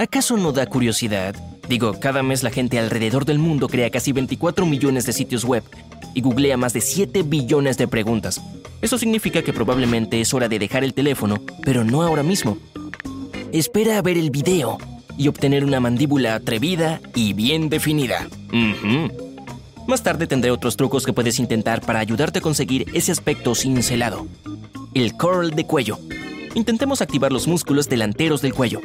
¿Acaso no da curiosidad? Digo, cada mes la gente alrededor del mundo crea casi 24 millones de sitios web y googlea más de 7 billones de preguntas. Eso significa que probablemente es hora de dejar el teléfono, pero no ahora mismo. Espera a ver el video y obtener una mandíbula atrevida y bien definida. Más tarde tendré otros trucos que puedes intentar para ayudarte a conseguir ese aspecto cincelado. El curl de cuello. Intentemos activar los músculos delanteros del cuello.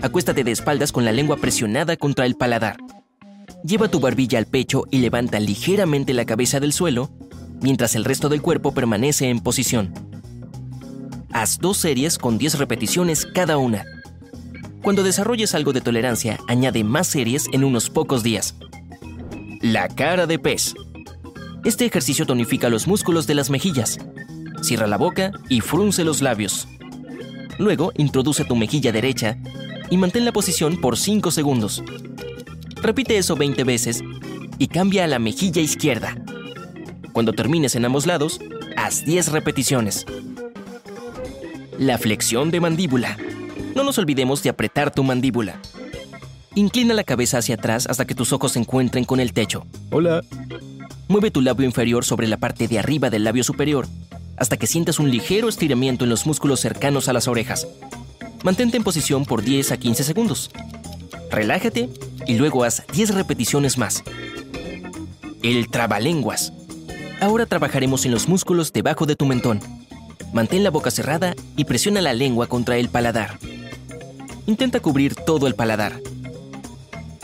Acuéstate de espaldas con la lengua presionada contra el paladar. Lleva tu barbilla al pecho y levanta ligeramente la cabeza del suelo, mientras el resto del cuerpo permanece en posición. Haz dos series con 10 repeticiones cada una. Cuando desarrolles algo de tolerancia, añade más series en unos pocos días. La cara de pez. Este ejercicio tonifica los músculos de las mejillas. Cierra la boca y frunce los labios. Luego, introduce tu mejilla derecha y mantén la posición por 5 segundos. Repite eso 20 veces y cambia a la mejilla izquierda. Cuando termines en ambos lados, haz 10 repeticiones. La flexión de mandíbula. No nos olvidemos de apretar tu mandíbula. Inclina la cabeza hacia atrás hasta que tus ojos se encuentren con el techo. Hola. Mueve tu labio inferior sobre la parte de arriba del labio superior hasta que sientas un ligero estiramiento en los músculos cercanos a las orejas. Mantente en posición por 10 a 15 segundos. Relájate y luego haz 10 repeticiones más. El trabalenguas. Ahora trabajaremos en los músculos debajo de tu mentón. Mantén la boca cerrada y presiona la lengua contra el paladar. Intenta cubrir todo el paladar.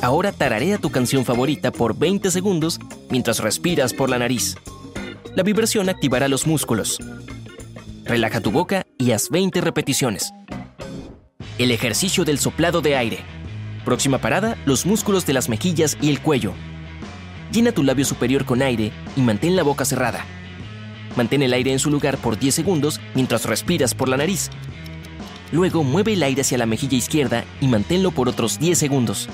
Ahora tararea tu canción favorita por 20 segundos mientras respiras por la nariz. La vibración activará los músculos. Relaja tu boca y haz 20 repeticiones. El ejercicio del soplado de aire. Próxima parada, los músculos de las mejillas y el cuello. Llena tu labio superior con aire y mantén la boca cerrada. Mantén el aire en su lugar por 10 segundos mientras respiras por la nariz. Luego mueve el aire hacia la mejilla izquierda y manténlo por otros 10 segundos.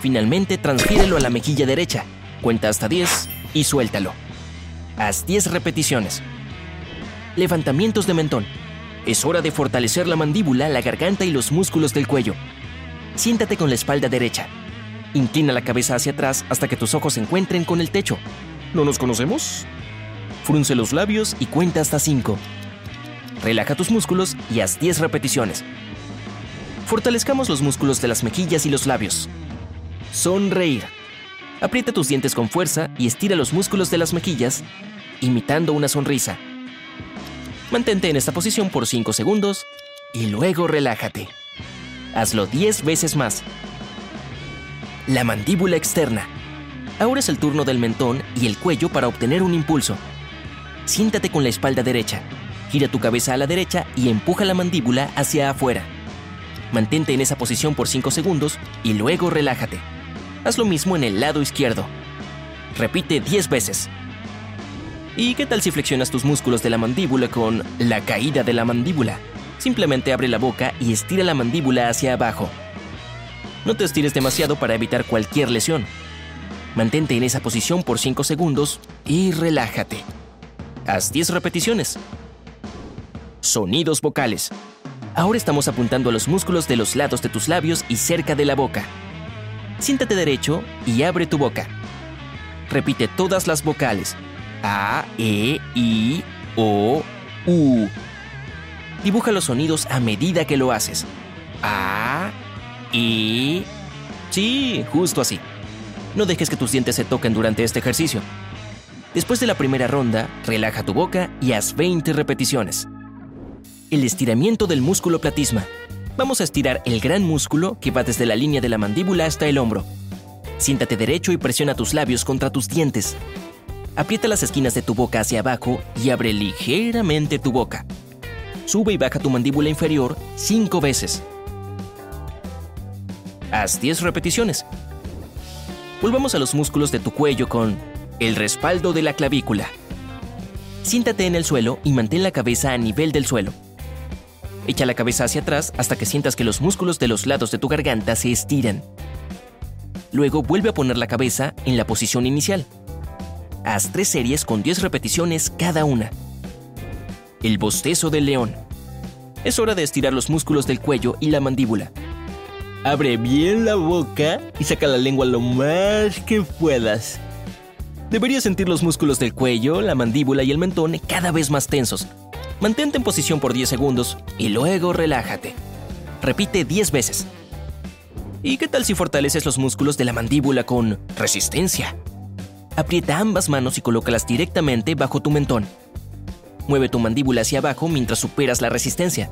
Finalmente, transfiérelo a la mejilla derecha. Cuenta hasta 10 y suéltalo. Haz 10 repeticiones. Levantamientos de mentón. Es hora de fortalecer la mandíbula, la garganta y los músculos del cuello. Siéntate con la espalda derecha. Inclina la cabeza hacia atrás hasta que tus ojos se encuentren con el techo. ¿No nos conocemos? Frunce los labios y cuenta hasta 5. Relaja tus músculos y haz 10 repeticiones. Fortalezcamos los músculos de las mejillas y los labios. Sonreír. Aprieta tus dientes con fuerza y estira los músculos de las mejillas, imitando una sonrisa. Mantente en esta posición por 5 segundos y luego relájate. Hazlo 10 veces más. La mandíbula externa. Ahora es el turno del mentón y el cuello para obtener un impulso. Siéntate con la espalda derecha. Gira tu cabeza a la derecha y empuja la mandíbula hacia afuera. Mantente en esa posición por 5 segundos y luego relájate. Haz lo mismo en el lado izquierdo. Repite 10 veces. ¿Y qué tal si flexionas tus músculos de la mandíbula con la caída de la mandíbula? Simplemente abre la boca y estira la mandíbula hacia abajo. No te estires demasiado para evitar cualquier lesión. Mantente en esa posición por 5 segundos y relájate. Haz 10 repeticiones. Sonidos vocales. Ahora estamos apuntando a los músculos de los lados de tus labios y cerca de la boca. Siéntate derecho y abre tu boca. Repite todas las vocales. A, E, I, O, U. Dibuja los sonidos a medida que lo haces. A, I. Sí, justo así. No dejes que tus dientes se toquen durante este ejercicio. Después de la primera ronda, relaja tu boca y haz 20 repeticiones. El estiramiento del músculo platisma. Vamos a estirar el gran músculo que va desde la línea de la mandíbula hasta el hombro. Siéntate derecho y presiona tus labios contra tus dientes. Aprieta las esquinas de tu boca hacia abajo y abre ligeramente tu boca. Sube y baja tu mandíbula inferior cinco veces. Haz 10 repeticiones. Volvamos a los músculos de tu cuello con el respaldo de la clavícula. Siéntate en el suelo y mantén la cabeza a nivel del suelo. Echa la cabeza hacia atrás hasta que sientas que los músculos de los lados de tu garganta se estiran. Luego vuelve a poner la cabeza en la posición inicial. Haz tres series con 10 repeticiones cada una. El bostezo del león. Es hora de estirar los músculos del cuello y la mandíbula. Abre bien la boca y saca la lengua lo más que puedas. Deberías sentir los músculos del cuello, la mandíbula y el mentón cada vez más tensos. Mantente en posición por 10 segundos y luego relájate. Repite 10 veces. ¿Y qué tal si fortaleces los músculos de la mandíbula con resistencia? Aprieta ambas manos y colócalas directamente bajo tu mentón. Mueve tu mandíbula hacia abajo mientras superas la resistencia.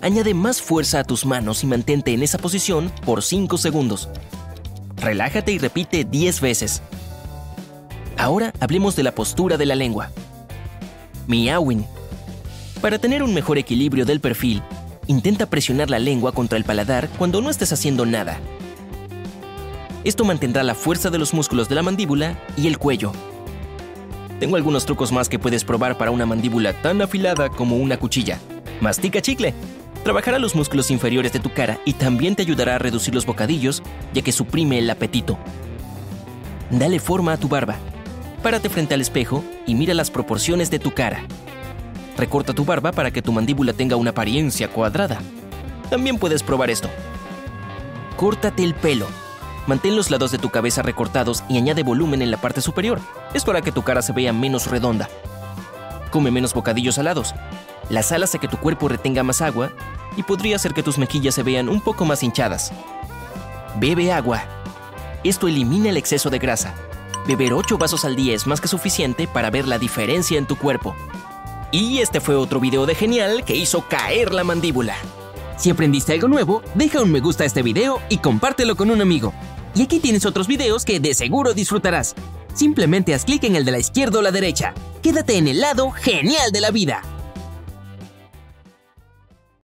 Añade más fuerza a tus manos y mantente en esa posición por 5 segundos. Relájate y repite 10 veces. Ahora hablemos de la postura de la lengua. Miawin. Para tener un mejor equilibrio del perfil, intenta presionar la lengua contra el paladar cuando no estés haciendo nada. Esto mantendrá la fuerza de los músculos de la mandíbula y el cuello. Tengo algunos trucos más que puedes probar para una mandíbula tan afilada como una cuchilla. Mastica chicle. Trabajará los músculos inferiores de tu cara y también te ayudará a reducir los bocadillos, ya que suprime el apetito. Dale forma a tu barba. Párate frente al espejo y mira las proporciones de tu cara. Recorta tu barba para que tu mandíbula tenga una apariencia cuadrada. También puedes probar esto. Córtate el pelo. Mantén los lados de tu cabeza recortados y añade volumen en la parte superior. Es para que tu cara se vea menos redonda. Come menos bocadillos salados. La sal hace que tu cuerpo retenga más agua y podría hacer que tus mejillas se vean un poco más hinchadas. Bebe agua. Esto elimina el exceso de grasa. Beber 8 vasos al día es más que suficiente para ver la diferencia en tu cuerpo. Y este fue otro video de Genial que hizo caer la mandíbula. Si aprendiste algo nuevo, deja un me gusta a este video y compártelo con un amigo. Y aquí tienes otros videos que de seguro disfrutarás. Simplemente haz clic en el de la izquierda o la derecha. Quédate en el lado genial de la vida.